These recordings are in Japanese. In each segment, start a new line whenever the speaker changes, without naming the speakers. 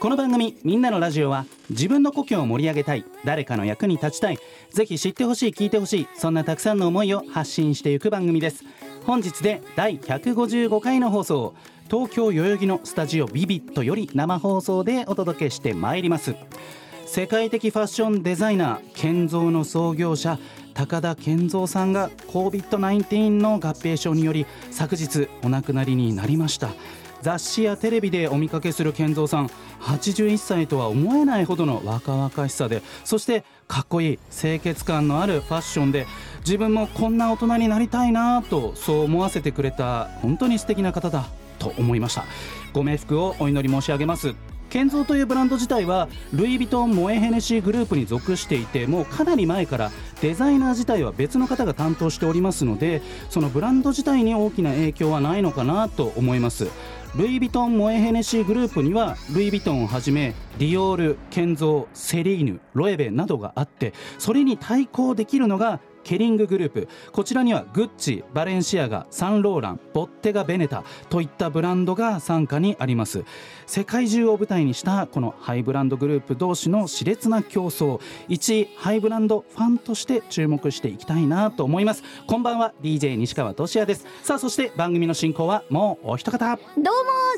この番組「みんなのラジオは」自分の故郷を盛り上げたい誰かの役に立ちたいぜひ知ってほしい聞いてほしいそんなたくさんの思いを発信していく番組です。本日で第155回の放送東京代々木のスタジオビビットより生放送でお届けしてまいります。世界的ファッションデザイナー建造の創業者高田健三さんが COVID-19 の合併症により昨日お亡くなりになりました。雑誌やテレビでお見かけする健三さん。81歳とは思えないほどの若々しさでそしてかっこいい清潔感のあるファッションで自分もこんな大人になりたいなとそう思わせてくれた本当に素敵な方だと思いました。ご冥福をお祈り申し上げます。建造というブランド自体はルイ・ヴィトン・モエ・ヘネシーグループに属していてもうかなり前からデザイナー自体は別の方が担当しておりますのでそのブランド自体に大きな影響はないのかなと思います。ルイ・ヴィトン・モエ・ヘネシーグループにはルイ・ヴィトンをはじめディオール、ケンゾー、セリーヌ、ロエベなどがあってそれに対抗できるのがケリンググループ。こちらにはグッチ、バレンシアガ、サンローラン、ボッテガ・ベネタといったブランドが傘下にあります。世界中を舞台にしたこのハイブランドグループ同士の熾烈な競争。一ハイブランドファンとして注目していきたいなと思います。こんばんは DJ 西川俊也です。さあそして番組の進行はもうお一方。
どうも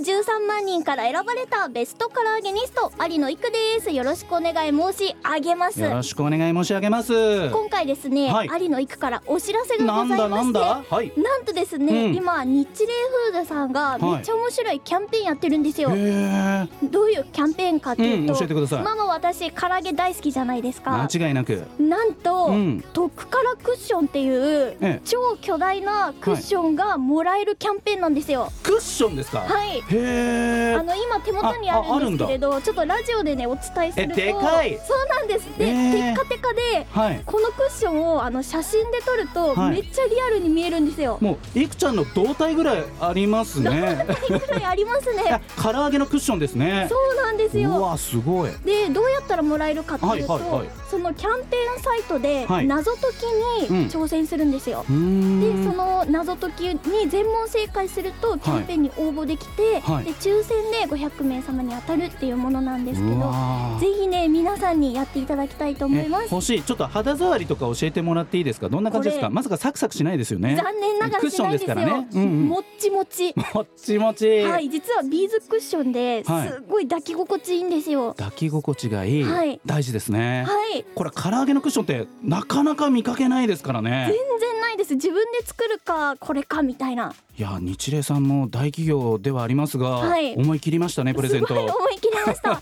13万人から選ばれたベストカラーゲニスト有野育です。よろしくお願い申し上げます。
よろしくお願い申し上げます。
今回ですね、
はい
有野育からお知らせがございまして
だはい。
なんとですね、
うん。
今日霊フードさんがめっちゃ面白いキャンペーンやってるんですよ、
へえ
どういうキャンペーンかっていうと、
うん教えてください。
まあまあ私唐揚げ大好きじゃないですか。
間違いなく。
なんと、
うん。
特辛クッションっていう
ええ。
超巨大なクッションがもらえるキャンペーンなんですよ。
クッションですか？
はい。
へえ
あの今手元にあるんですけれどちょっとラジオでねお伝えすると。
えでかい。
そうなんです。で、
えー。
テッカテカで
はい。
このクッションをあの写真で撮ると
はい。
めっちゃリアルに見えるんですよ、
もういくちゃんの胴体ぐらいありますね。
ぐらいありますね。
唐揚げのクッションですね。
そうなんです
う
よ
わすごい。
でどうやったらもらえるかっていうと、
はいはいはい。
そのキャンペーンサイトで
はい。
謎解きに挑戦するんですよ、
うーん。
でその謎解きに全問正解するとキャンペーンに応募できて、
はい。
で抽選で500名様に当たるっていうものなんですけ
う
どぜひね皆さんにやっていただきたいと思います。
え欲しい。ちょっと肌触りとか教えてもらっていいですか？どんな感じですか？まさかサクサクしないですよね。
残念ながら
クッションですからね。うんうん。
もっちもち。
もっちもち、
はい実はビーズクッションですごい抱き心地いいんですよ。
抱き心地がいい、
はい。
大事ですね、
はい。
これ唐揚げのクッションってなかなか見かけないですからね。
全然ないです。自分で作るかこれかみたいな。い
や日霊さんも大企業ではありますが、
はい。
思い切りましたねプレゼント。
すごい思い切りました。は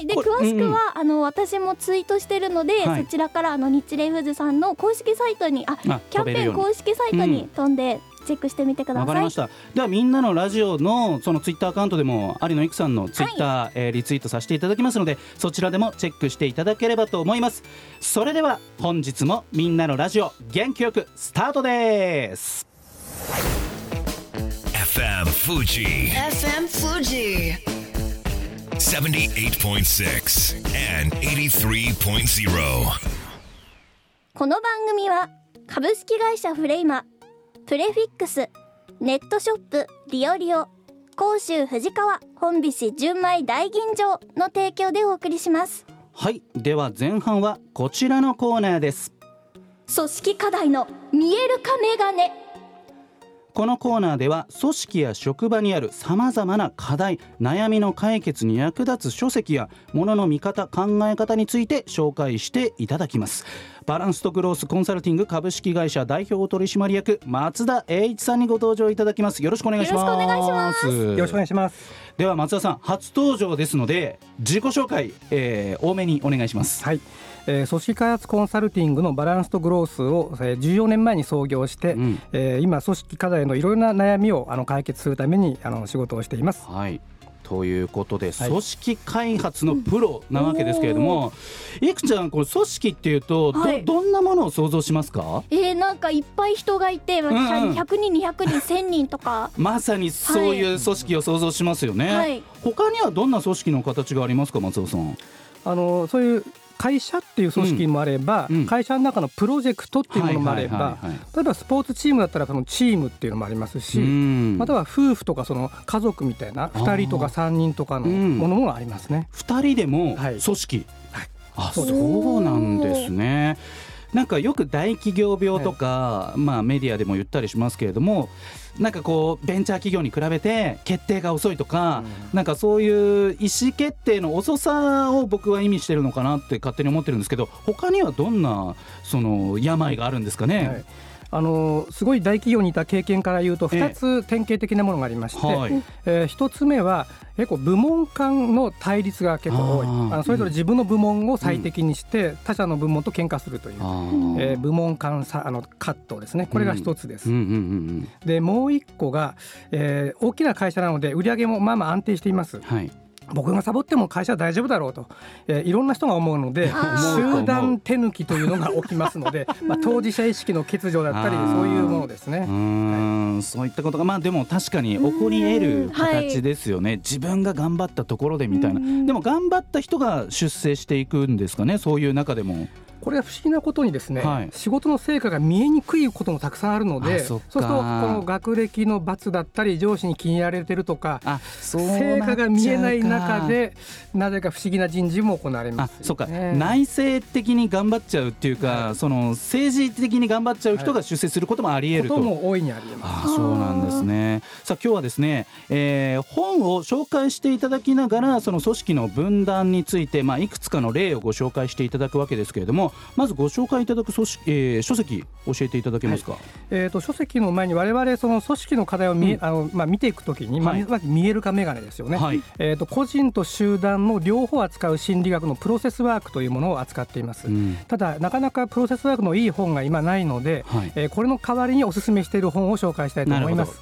い。で詳しくは、あの私もツイートしてるので、
はい。
そちらからあの日霊フーズさんの公式サイトにあ
あ
キャンペーン公式サイトに飛んでチェックしてみてください、
わかりましたではみんなのラジオのそのツイッターアカウントでも有野育さんのツイッター、えーリツイートさせていただきますのでそちらでもチェックしていただければと思いますそれでは本日もみんなのラジオ元気よくスタートです
FM Fuji
FM Fuji.
78.6 and 83.0.
この番組は株式会社フレイマプレフィックスネットショップリオリオ甲州藤川本菱純米大吟醸の提供でお送りします。
はいでは前半はこちらのコーナーです。
組織課題の見える化メガネ
このコーナーでは組織や職場にあるさまざまな課題悩みの解決に役立つ書籍やものの見方考え方について紹介していただきます。バランスとグロースコンサルティング株式会社代表取締役松田栄一さんにご登場いただきます。よろしくお願いします。
よろしくお願いします
では松田さん初登場ですので自己紹介、えー多めにお願いします。
はい、えー組織開発コンサルティングのバランスとグロースを、えー14年前に創業して、
うん。
えー今組織課題のいろいろな悩みをあの解決するためにあの仕事をしています。
はいということで
はい。
組織開発のプロなわけですけれども、いくちゃんこれ組織っていうとど,、
はい。
どんなものを想像しますか？
えー、なんかいっぱい人がいて、まあ
うんうん
100人200人1000人とか。
まさにそういう組織を想像しますよね、
はい。
他にはどんな組織の形がありますか松尾さん？
あのそういう会社っていう組織もあれば、会社の中のプロジェクトっていうものもあれば、例えばスポーツチームだったらそのチームっていうのもありますし、
うん。
または夫婦とかその家族みたいな2人とか3人とかの
うん
ものもありますね。
二人でも
はい。
組織、
はい。
あ
そ
うなんですねなんかよく大企業病とか、まあメディアでも言ったりしますけれどもなんかこうベンチャー企業に比べて決定が遅いとか、なんかそういう意思決定の遅さを僕は意味してるのかなって勝手に思ってるんですけど他にはどんなその病があるんですかね、
はいあのすごい大企業にいた経験から言うと
ええ。
2つ典型的なものがありまして、
はい。
えー一つ目は結構部門間の対立が結構多い。
あ
のそれぞれ自分の部門を最適にして他社の部門と喧嘩するという、えー部門間さあの葛藤ですね。これが一つです。
うんうんうん
でもう一個が、えー大きな会社なので売り上げもまあまあ安定しています。
うん。はい
僕がサボっても会社は大丈夫だろうと、えーいろんな人が思うので集団手抜きというのが起きますので、まあ、当事者意識の欠如だったりそういうものですね。
う。ーんそういったことがまあでも確かに起こり得る形ですよね、自分が頑張ったところでみたいな。
うん。
でも頑張った人が出世していくんですかねそういう中でも
これは不思議なことにですね、
はい
仕事の成果が見えにくいこともたくさんあるので
あそ
うするとこの学歴の罰だったり上司に気に入られてるとか
あそう
成果が見えない中でなぜか不思議な人事も行われますよね、
あそうか、内政的に頑張っちゃうっていうか、
はい
その政治的に頑張っちゃう人が出世することもあり得ると。
ことも大いにありえます。
そうなんですね。さあ今日はですね、えー本を紹介していただきながらその組織の分断についてまあいくつかの例をご紹介していただくわけですけれども、まずご紹介いただく組織、えー書籍教えていただけますか？
えー、と書籍の前に我々その組織の課題を見,、
うん。
あのまあ、見ていくときに、
はい。
まあ、見えるか眼鏡ですよね、
はい。
えー、と個人と集団の両方を扱う心理学のプロセスワークというものを扱っています、
うん。
ただなかなかプロセスワークのいい本が今ないので、
はい。
えーこれの代わりにお勧めしている本を紹介したいと思います。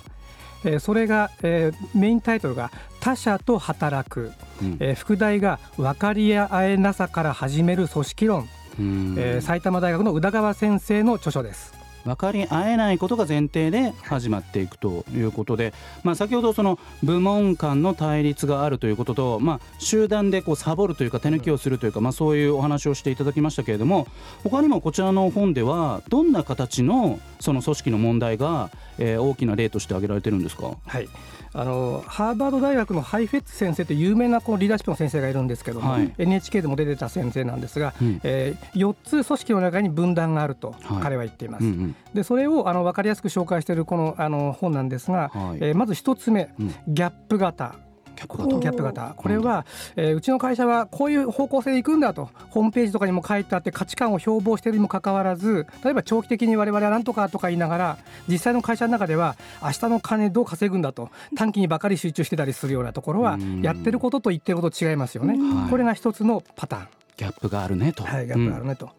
えーそれが、えーメインタイトルが「他者と働く」
うん。
えー副題が「分かり合えなさから始める組織論」
うん
えー埼玉大学の宇田川先生の著書です。
分かり合えないことが前提で始まっていくということで、まあ、先ほどその部門間の対立があるということと、まあ、集団でこうサボるというか手抜きをするというか、まあ、そういうお話をしていただきましたけれども他にもこちらの本ではどんな形のその組織の問題が、えー大きな例として挙げられてるんですか？
はい、あのハーバード大学のハイフェッツ先生という有名なこのリーダーシップの先生がいるんですけども、
はい。
NHK でも出てた先生なんですが、
うん。
えー、4つ組織の中に分断があると
はい。
彼は言っています。
うんうん。
でそれをあの分かりやすく紹介しているこのあの本なんですが、
はい。
えーまず1つ目、
うん。
ギャップ型。
ギャップ型
ギャップ型。これは、えーうちの会社はこういう方向性で行くんだと。ホームページとかにも書いてあって価値観を標榜しているにもかかわらず例えば長期的に我々はなんとかとか言いながら実際の会社の中では明日の金どう稼ぐんだと。短期にばかり集中してたりするようなところは
うん。
やってることと言ってること違いますよね。
はい。
これが一つのパターン、
ギャップがあるねと。
はい、ギャップがあるねと。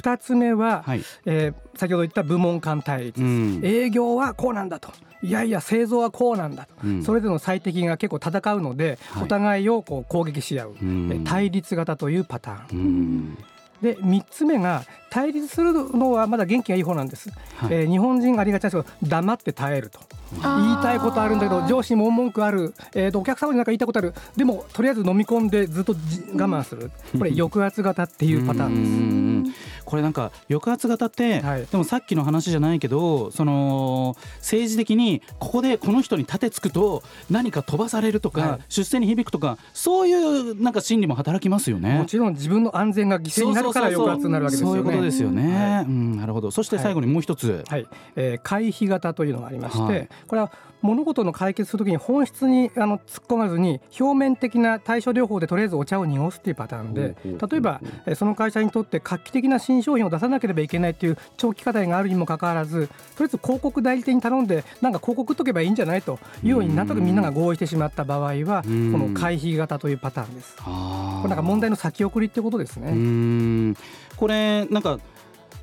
二つ目は、
はい。
えー先ほど言った部門間対立、
うん。
営業はこうなんだと。いやいや製造はこうなんだと、
うん。
それぞれの最適が結構戦うので、
はい。
お互いをこう攻撃し合う、
う
対立型というパターン、
うん。
で3つ目が対立するのはまだ元気がいい方なんです、
はい。
えー日本人がありがちなんですけど黙って耐えると。言いたいことあるんだけど上司にも文句ある、えーとお客様になんか言いたいことある。でもとりあえず飲み込んでずっとじ我慢する。これ抑圧型っていうパターンです。
うんこれなんか抑圧型って、
はい
でもさっきの話じゃないけどその政治的にここでこの人に盾つくと何か飛ばされるとか、
はい
出世に響くとかそういうなんか心理も働きますよね。
もちろん自分の安全が犠牲になるから抑圧になるわけですよね。
そういうことですよね。
はい
うん、なるほど。そして最後にもう一つ。
はい、えー回避型というのがありまして、
はい
これは物事の解決するときに本質にあの突っ込まずに表面的な対処療法でとりあえずお茶を濁すっていうパターンで例えばえーその会社にとって画期的な新商品を出さなければいけないっていう長期課題があるにもかかわらずとりあえず広告代理店に頼んでなんか広告打っとけばいいんじゃないというようになんとなくみんなが合意してしまった場合はこ
うん。
の回避型というパターンです。これなんか問題の先送りってことですね。
これなんか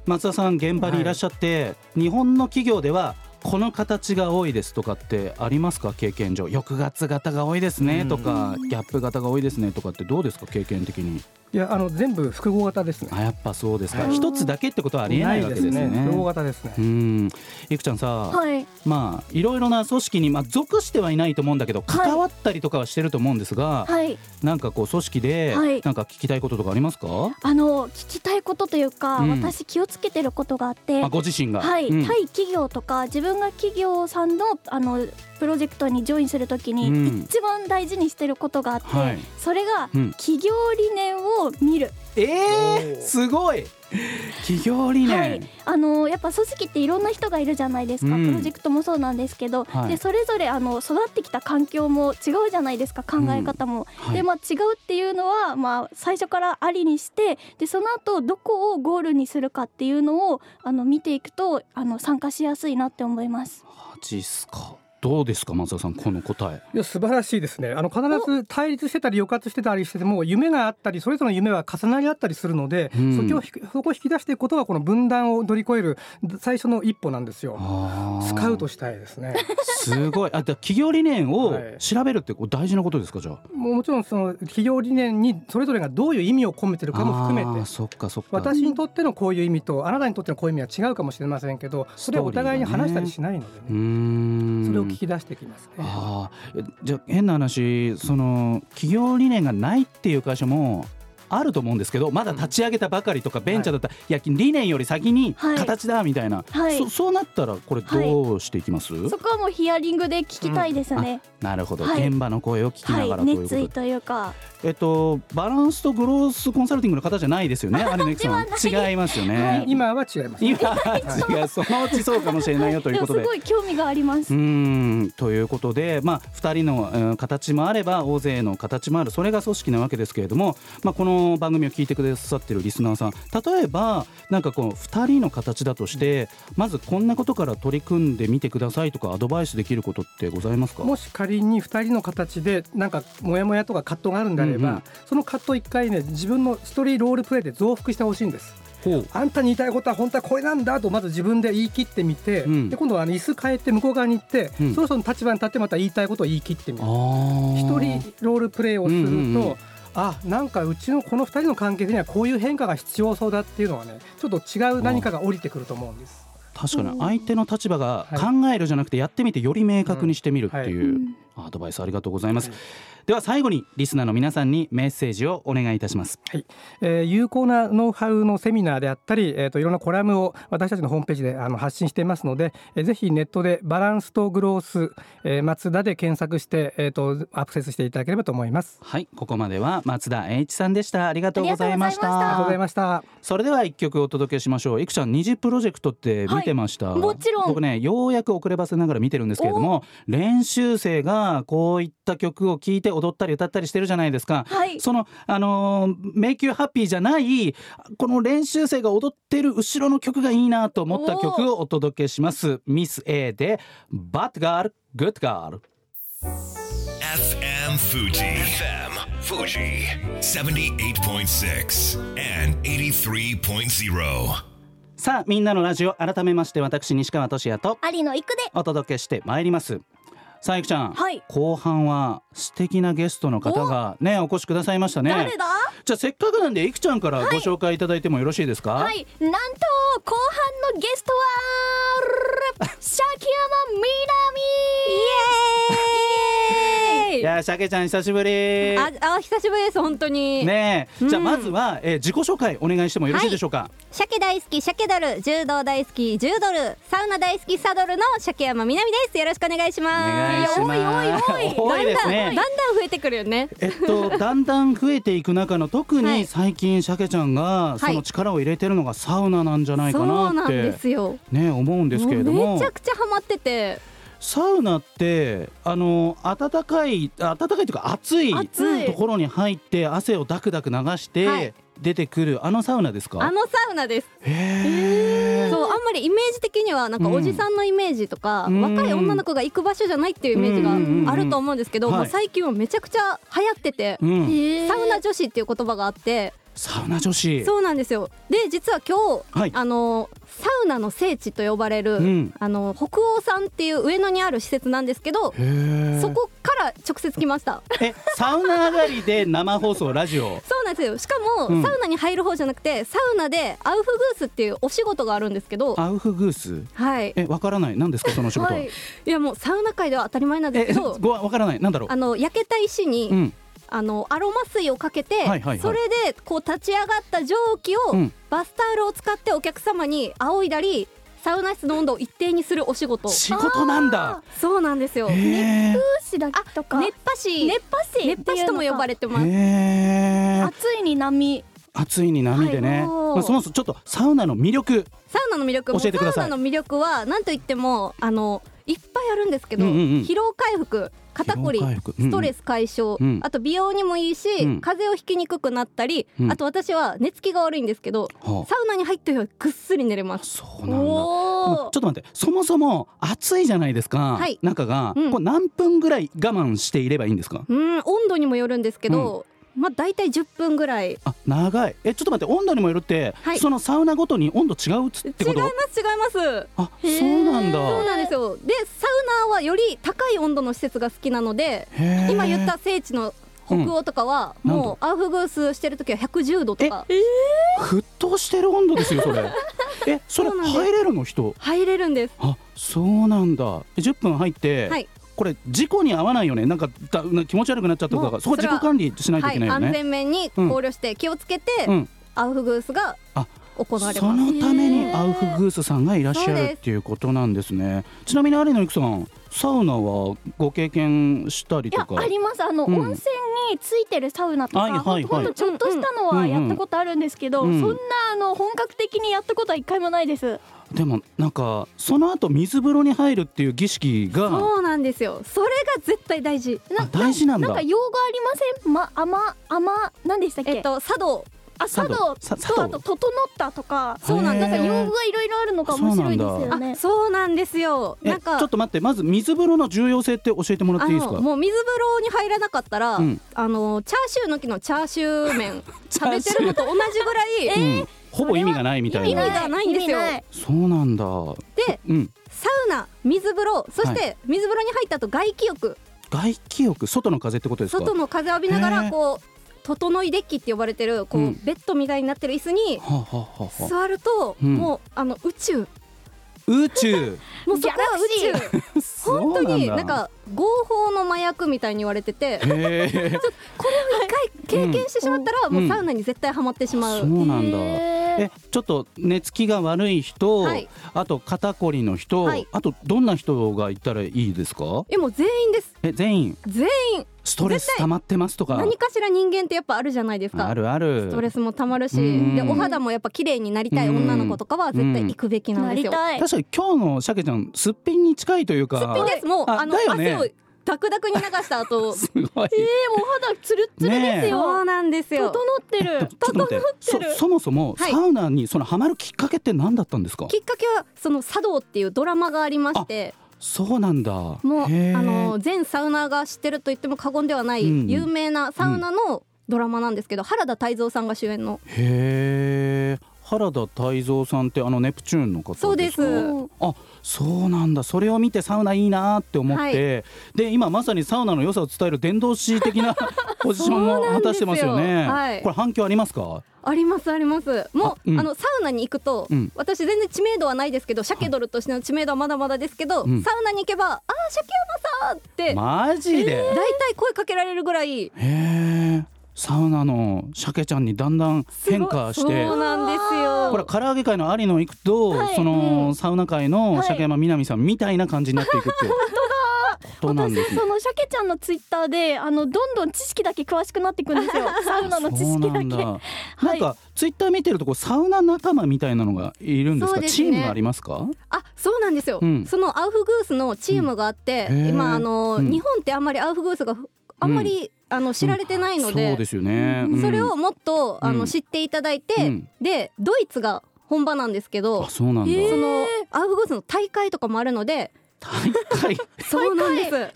松田さん現場にいらっしゃって、日本の企業ではこの形が多いですとかってありますか？経験上。抑圧型が多いですねとか、ギャップ型が多いですねとかってどうですか？経験的に
いやあの全部複合型ですね。
あやっぱそうですか。
はい。
一つだけってことはありえないわけですね。
複合型ですね。
うん。いくちゃんさ、
はい。
まあいろいろな組織にまあ属してはいないと思うんだけど関わったりとかはしてると思うんですが、
はい。
なんかこう組織で
はい。
なんか聞きたいこととかありますか、
あの聞きたいことというか、
うん。
私気をつけてることがあって
あご自身が。
はい、
うん。
対企業とか自分が企業さんのあのプロジェクトにジョインするときに、
うん。
一番大事にしてることがあって、
はい。
それが
うん。
企業理念を見る、
えー、すごい。企業理念、
はい、あのやっぱ組織っていろんな人がいるじゃないですか、
うん。
プロジェクトもそうなんですけど、
はい。
でそれぞれあの育ってきた環境も違うじゃないですか。考え方も。
はい。
でまあ、違うっていうのは、まあ、最初からありにしてでその後どこをゴールにするかっていうのをあの見ていくとあの参加しやすいなって思います。
マジっすかどうですか松田さんこの答え。
いや素晴らしいですね。あの必ず対立してたり抑圧してたりしてても夢があったりそれぞれの夢は重なり合ったりするので、
うん。
そこをひそこを引き出していくことがこの分断を乗り越える最初の一歩なんですよ。スカウトしたいですね。
すごい。あだ企業理念を
はい。
調べるってこう大事なことですかじゃあ。
もうもちろんその企業理念にそれぞれがどういう意味を込めてるかも含めて。
そっかそっか。
私にとってのこういう意味とあなたにとってのこういう意味は違うかもしれませんけどそれをお互いに話したりしないのでね。
ん。
それを聞き出してきますね。
ああじゃあ変な話その企業理念がないっていう会社もあると思うんですけどまだ立ち上げたばかりとかベンチャーだったら、い、や理念より先に
はい。
形だみたいな、
はい
そそうなったらこれどうしていきます、
そこはもうヒアリングで聞きたいですね。
なるほど、
はい。
現場の声を聞きながら
はい、
ということで、
熱意というか、
えっとバランスとグロースコンサルティングの方じゃないですよね？有野由紀さん。違いますよね、
はい。
今は違います。
今は違う。そのうちそうかもしれないよということで。
ごい興味があります。
うーん。ということで、まあ、2人の、えー形もあれば大勢の形もある。それが組織なわけですけれども、まあ、この番組を聞いてくださってるリスナーさん。例えばなんかこう2人の形だとしてまずこんなことから取り組んでみてくださいとかアドバイスできることってございますか？
もし仮に2人の形でなんかモヤモヤとか葛藤があるんであれば、
うん。うん
その葛藤一回ね自分の一人ロールプレイで増幅してほしいんです。あんたに言いたいことは本当はこれなんだとまず自分で言い切ってみて、
うん。
で今度はあの椅子変えて向こう側に行って、
うん。
そろそろ立場に立ってまた言いたいことを言い切ってみる一人ロールプレイをすると、
うんうんうん。
あなんかうちのこの2人の関係にはこういう変化が必要そうだっていうのはねちょっと違う何かが降りてくると思うんです。
確かに。相手の立場が
はい。
考えるじゃなくてやってみてより明確にしてみるっていう、
うん。
アドバイスありがとうございます、では最後にリスナーの皆さんにメッセージをお願いいたします。
はい。えー有効なノウハウのセミナーであったり、えー、といろんなコラムを私たちのホームページであの発信していますので、えーぜひネットでバランスとグロース、えー、松田で検索して、えー、とアクセスしていただければと思います。
はい。ここまでは松田栄一さんでした。ありがとうございまし
ありがとうございました。
ありがとうございました。
それでは一曲お届けしましょう。いくちゃん二次プロジェクトって見てました、
はい。もちろん。
僕ねようやく遅ればせながら見てるんですけれども練習生がこういった曲を聴いて踊ったり歌ったりしてるじゃないですか、
はい
そのあのー迷宮ハッピーじゃないこの練習生が踊ってる後ろの曲がいいなと思った曲をお届けしますミス A でバッドガールグッドガール
FM Fuji. FM Fuji. 78.6 and 83.0.
さあみんなのラジオ改めまして私西川俊也と
有野育で
お届けしてまいりますさあゆきちゃん、
はい。
後半は素敵なゲストの方がねお越しくださいましたね。
誰だ？
じゃあせっかくなんでいくちゃんからご紹介いただいてもよろしいですか、
はい。なんと後半のゲストは シャキヤマみなみ
やしゃけちゃん久しぶり。
あ、あ、久しぶりです、本当に。
ねえ、じゃあ
うん
まずは、えー自己紹介お願いしてもよろしいでしょうか、
鮭大好き、鮭ドル、柔道大好き、10ドル、サウナ大好き、サドルの鮭山みなみです。よろしくお願いし
お
ます。おいおいおい。だんだん、だんだん増えてくるよね。
えっとだんだん増えていく中の特に
はい。
最近しゃけちゃんがその力を入れてるのがサウナなんじゃないか
そう
なっ
なんで
て
すよ。
ね思うんですけれども。
めちゃくちゃハマってて、
サウナってあの暖かい暖かいというか暑いところに入って汗をダクダク流して、
はい。
出てくるあのサウナですか？
あのサウナです。そう、あんまりイメージ的にはなんかおじさんのイメージとか、
うん。
若い女の子が行く場所じゃないっていうイメージがあると思うんですけど、
うんうんうん
もう最近はめちゃくちゃ流行ってて、
うん。
サウナ女子っていう言葉があって。
サウナ女子。
そうなんですよ。で実は今日、
はい。
あのサウナの聖地と呼ばれる、
うん。
あの北欧さんっていう上野にある施設なんですけどそこから直接来ました。
えサウナ上がりで生放送ラジオ？
そうなんですよ。しかも、
うん。
サウナに入る方じゃなくてサウナでアウフグースっていうお仕事があるんですけど。
アウフグース
はい。
えわからない。何ですかその仕事は、
はいいやもうサウナ界では当たり前なんです
え
けど。
ごわからない。なんだろう？
あの焼けた石に、
うん
あのアロマ水をかけて、
はいはいはい。
それでこう立ち上がった蒸気を、
うん。
バスタオルを使ってお客様に仰いだりサウナ室の温度を一定にするお仕事。
仕事なんだ。
そうなんですよ。
へえ
しだとか。
熱波師。
熱波師
熱波師とも呼ばれてます。
暑いに波。
暑いに波でね、
はい
まあ、そもそもちょっとサウナの魅力。
サウナの魅力も。
教えてください。
サウナの魅力は何と言ってもあのいっぱいあるんですけど、
うんうんうん。
疲労回復肩こりストレス解消、
うん。
あと美容にもいいし、
うん。
風邪をひきにくくなったり、
うん。
あと私は寝つきが悪いんですけど、
はあ。
サウナに入ってるぐっすり寝れます。
そうなんだ。ちょっと待ってそもそも暑いじゃないですか、
はい。
中が、
うん。
これ何分ぐらい我慢していればいいんですか？
うん温度にもよるんですけど、まあ大体10分ぐらい。違い
あ長い。えちょっと待って温度にもよるって、
はい。
そのサウナごとに温度違うっつってこと？
ます違います。
あそうなんだ。
そうなんですよ。でサウナはより高い温度の施設が好きなので今言った聖地の北欧とかは、
うん。
もうアウフグースしてる時は110度とか。
沸騰してる温度ですよそれ。えそれ入れるの人？
入れるんです。
あそうなんだ。え10分入って、
はい
これ事故に合わないよね。なんかだな気持ち悪くなっちゃったとか
そ
こ自己管理しないと
はいい、安
けないよね、
全面に考慮して気をつけて、
うん。
アウフグースが
あ
行われ
そ
ます。
のためにアウフグースさんがいらっしゃるっていうことなんですね。ちなみに有野由紀さんサウナはご経験したりとか？
あります。あの、
うん。
温泉についてるサウナとか、
はいはいはい。
ほんとちょっとしたのはやったことあるんですけど、
うんうん。
そんなあの本格的にやったことは一回もないです
でもなんかその後水風呂に入るっていう儀式が
そうなんですよ。それが絶対大事。
あ大事なんだ。
なんか用語ありません？まあまあま何でしたっけ、
えっと茶道。
あ茶道。とあと整ったとか。
そうなん
なんか用語がいろいろあるのが面白いですよね。
あそうなんですよ。
え
なんか
ちょっと待ってまず水風呂の重要性って教えてもらっていいですか？
もう水風呂に入らなかったら、
うん。
あのチャーシューの木のチャーシュー麺 食べてるのと同じぐらい、
うん、ほぼ意味がないみたいな。
意味がないんですよ。
そうなんだ。
で
うん。
サウナ水風呂そして水風呂に入った後外気浴。
外気浴？外の風ってことですか？
外の風浴びながらこう整いデッキって呼ばれてるこう、
うん。
ベッドみたいになってる椅子に座ると、
うん。
もうあの宇宙
宇宙。
もうそこは宇宙。本
本
当になんか合法の麻薬みたいに言われててこれを一回経験してしまったら、
うん。
もうサウナに絶対ハマってしまう、
そうなんだ。えちょっと寝つきが悪い人、
はい。
あと肩こりの人、
はい。
あとどんな人がいたらいいですか？
えもう全員です。
え全員？
全員
ストレス溜まってますとか。
何かしら人間ってやっぱあるじゃないですか。
あるある。
ストレスもたまるし
うん。
でお肌もやっぱ綺麗になりたい女の子とかは絶対行くべきなんですよ。
確かに今日の鮭ちゃんすっぴんに近いというか。
すっぴんです。もう
あ
あの
ね。
汗をダクダクに流した後
すごい、
えー、もう肌ツルッツルですよ、
そうなんですよ。
整ってる。整ってる。
そそもそも
はい。
サウナにそのハマるきっかけって何だったんですか、
きっかけはその茶道っていうドラマがありまして
そうなんだ。
もうあの全サウナーが知ってると言っても過言ではない
うん。
有名なサウナのドラマなんですけど原田泰造さんが主演の。
へえ原田泰造さんってあのネプチューンの方ですか？
そうです。
あそうなんだ。それを見てサウナいいなって思って、で今まさにサウナの良さを伝える伝道師的な ポジションも果たしてますよね。
はい。
これ反響ありますか？
ありますあります。もう
あうん。
あのサウナに行くと、
うん。
私全然知名度はないですけど鮭ドルとしての知名度はまだまだですけど、
うん。
サウナに行けば「あー鮭山さん!」って
マジで、
大体声かけられるぐらい
へえサウナの鮭ちゃんにだんだん変化して
そうなんですよ。
これ唐揚げ界の有野行くと、
はい。
その、
うん。
サウナ界の
はい。
鮭山みなみさんみたいな感じになっていくっていうことなんですね。
私そのシャケちゃんのツイッターであのどんどん知識だけ詳しくなっていくんですよ。サウナの知識だけ。
なんだ。なんかツイッター見てるとこうサウナ仲間みたいなのがいるんですか？
ね。
チームがありますか？
あそうなんですよ、
うん。
そのアウフグースのチームがあって、
うん。
今あの、
うん。
日本ってあんまりアウフグースがふあんまり、あの知られてないので,、
そうですよね。うん。
それをもっとあの、
うん。
知っていただいて、
うん。
でドイツが本場なんですけど
あそうなんだ。
そのアウフグースの大会とかもあるので
大会？
そうなんです、それ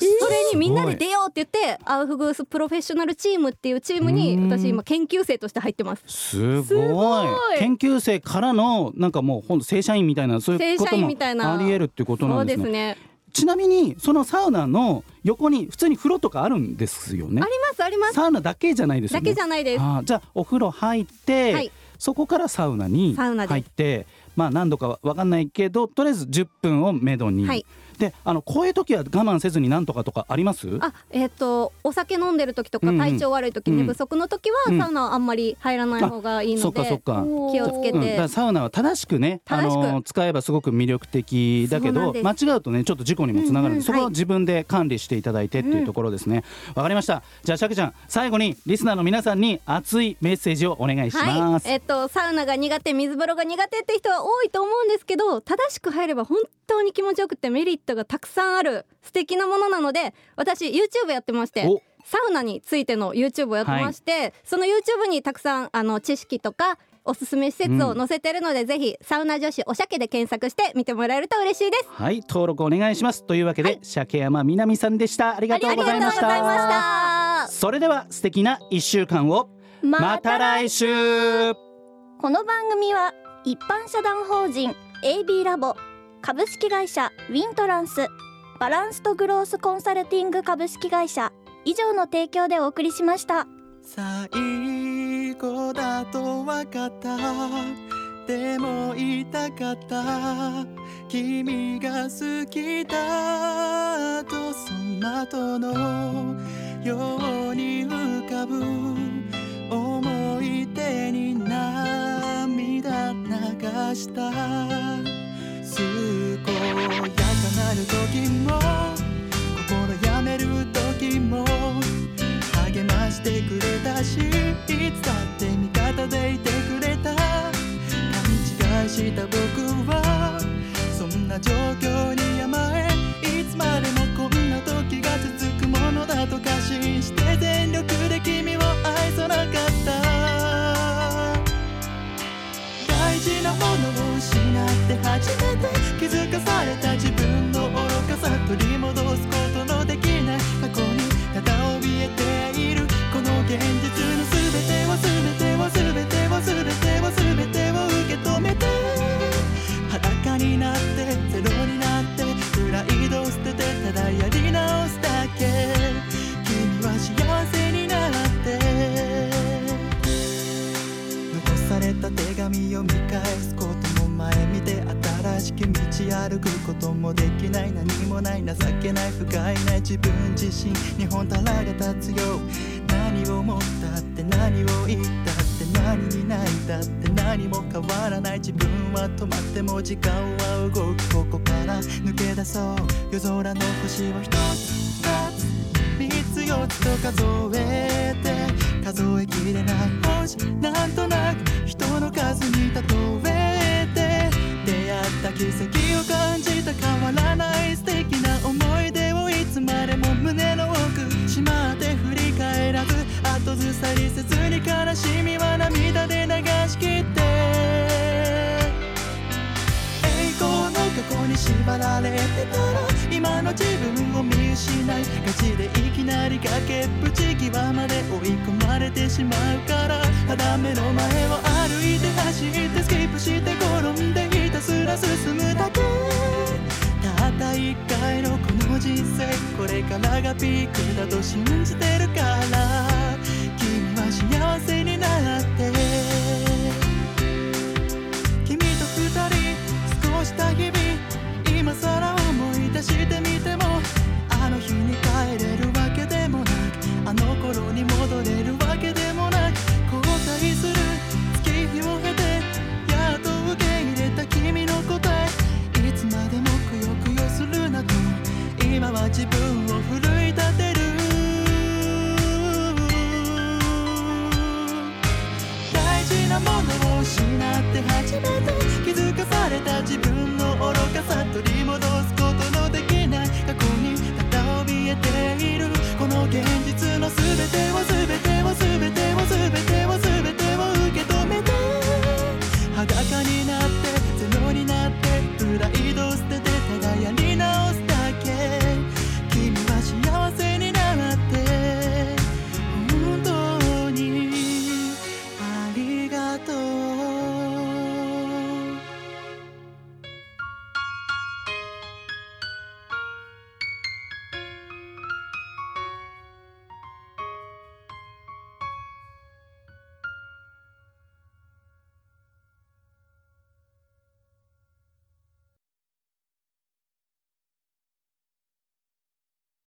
にみんなで出ようって言ってアウフグースプロフェッショナルチームっていうチームに
うん。
私今研究生として入ってます。
すごい。研究生からのなんかもう正社員みたいなそういうこともありえるってことなんでね。
ですすね
ちなみにそのサウナの横に普通に風呂とかあるんですよね？
ありますあります。
サウナだけじゃないですよ
だ
ね
けじゃないです。
あーじゃあお風呂入って、
はい。
そこからサウナに
サウナで。す
入ってまあ何度かわかんないけどとりあえず10分をめどに、
はい
であのこういう時は我慢せずになんとかとかあります？
あえっ、とお酒飲んでる時とか
うんうん。
体調悪い時、
うん。
寝不足の時は、
うん。
サウナはあんまり入らない方がいい
そ
ので。
っかそっか。
気をつけ
うん、だ
て、
からサウナは正しくねあ
正しく。
の使えばすごく魅力的だけど間違うとねちょっと事故にもつながる。んで、
うんうん。
そこは
はい。
自分で管理していただいてっていうところですね。わ、かりました。じゃあしゃけちゃん最後にリスナーの皆さんに熱いメッセージをお願いします、
はい、えっとサウナが苦手水風呂が苦手って人は多いと思うんですけど正しく入れば本当に気持ちよくてメリットがたくさんある素敵なものなので私 YouTube やってまして
お。
サウナについての YouTube をやってまして、その YouTube にたくさんあの知識とかおすすめ施設を載せてるので、ぜひサウナ女子おしゃけで検索して見てもらえると嬉しいです。
はい登録お願いします。というわけで、
はい。
鮭山みなみさんでした。ありがとうございました。それでは素敵な一週間を。また来週。
この番組は一般社団法人 AB ラボ株式会社ウィントランスバランスとグロースコンサルティング株式会社以上の提供でお送りしました。
最後だと分かった。でも言いたかった。君が好きだとその後のように浮かぶ。思い出に涙流した。健やかなる時も心やめる時も励ましてくれたしいつだって味方でいてくれた。勘違いした僕はそんな状況に甘えいつまでもこんな時が続くものだと過信して全力で君を愛さなかった。大事なものを失って初めて気づかされた自分の愚かさ取り戻すことしき道歩くこともできない何もない情けない不甲斐ない自分自身。に本たらが立つよ何を思ったって何を言ったって何に泣いたって何も変わらない自分は止まっても時間は動くここから抜け出そう。夜空の星を一つ。二つ。三つ四つと数えて数えきれない。星。なんとなく人の数に例えた奇跡を感じた変わらない素敵な思い出をいつまでも胸の奥しまって振り返らず後ずさりせずに悲しみは涙で流しきって栄光の過去に縛られてたら今の自分を見失いガチでいきなり崖っぷち際まで追い込まれてしまうから肌目の前を歩いて走ってスキップして転んですら進むだけたった一回のこの人生これからがピークだと信じてるから君は幸せになって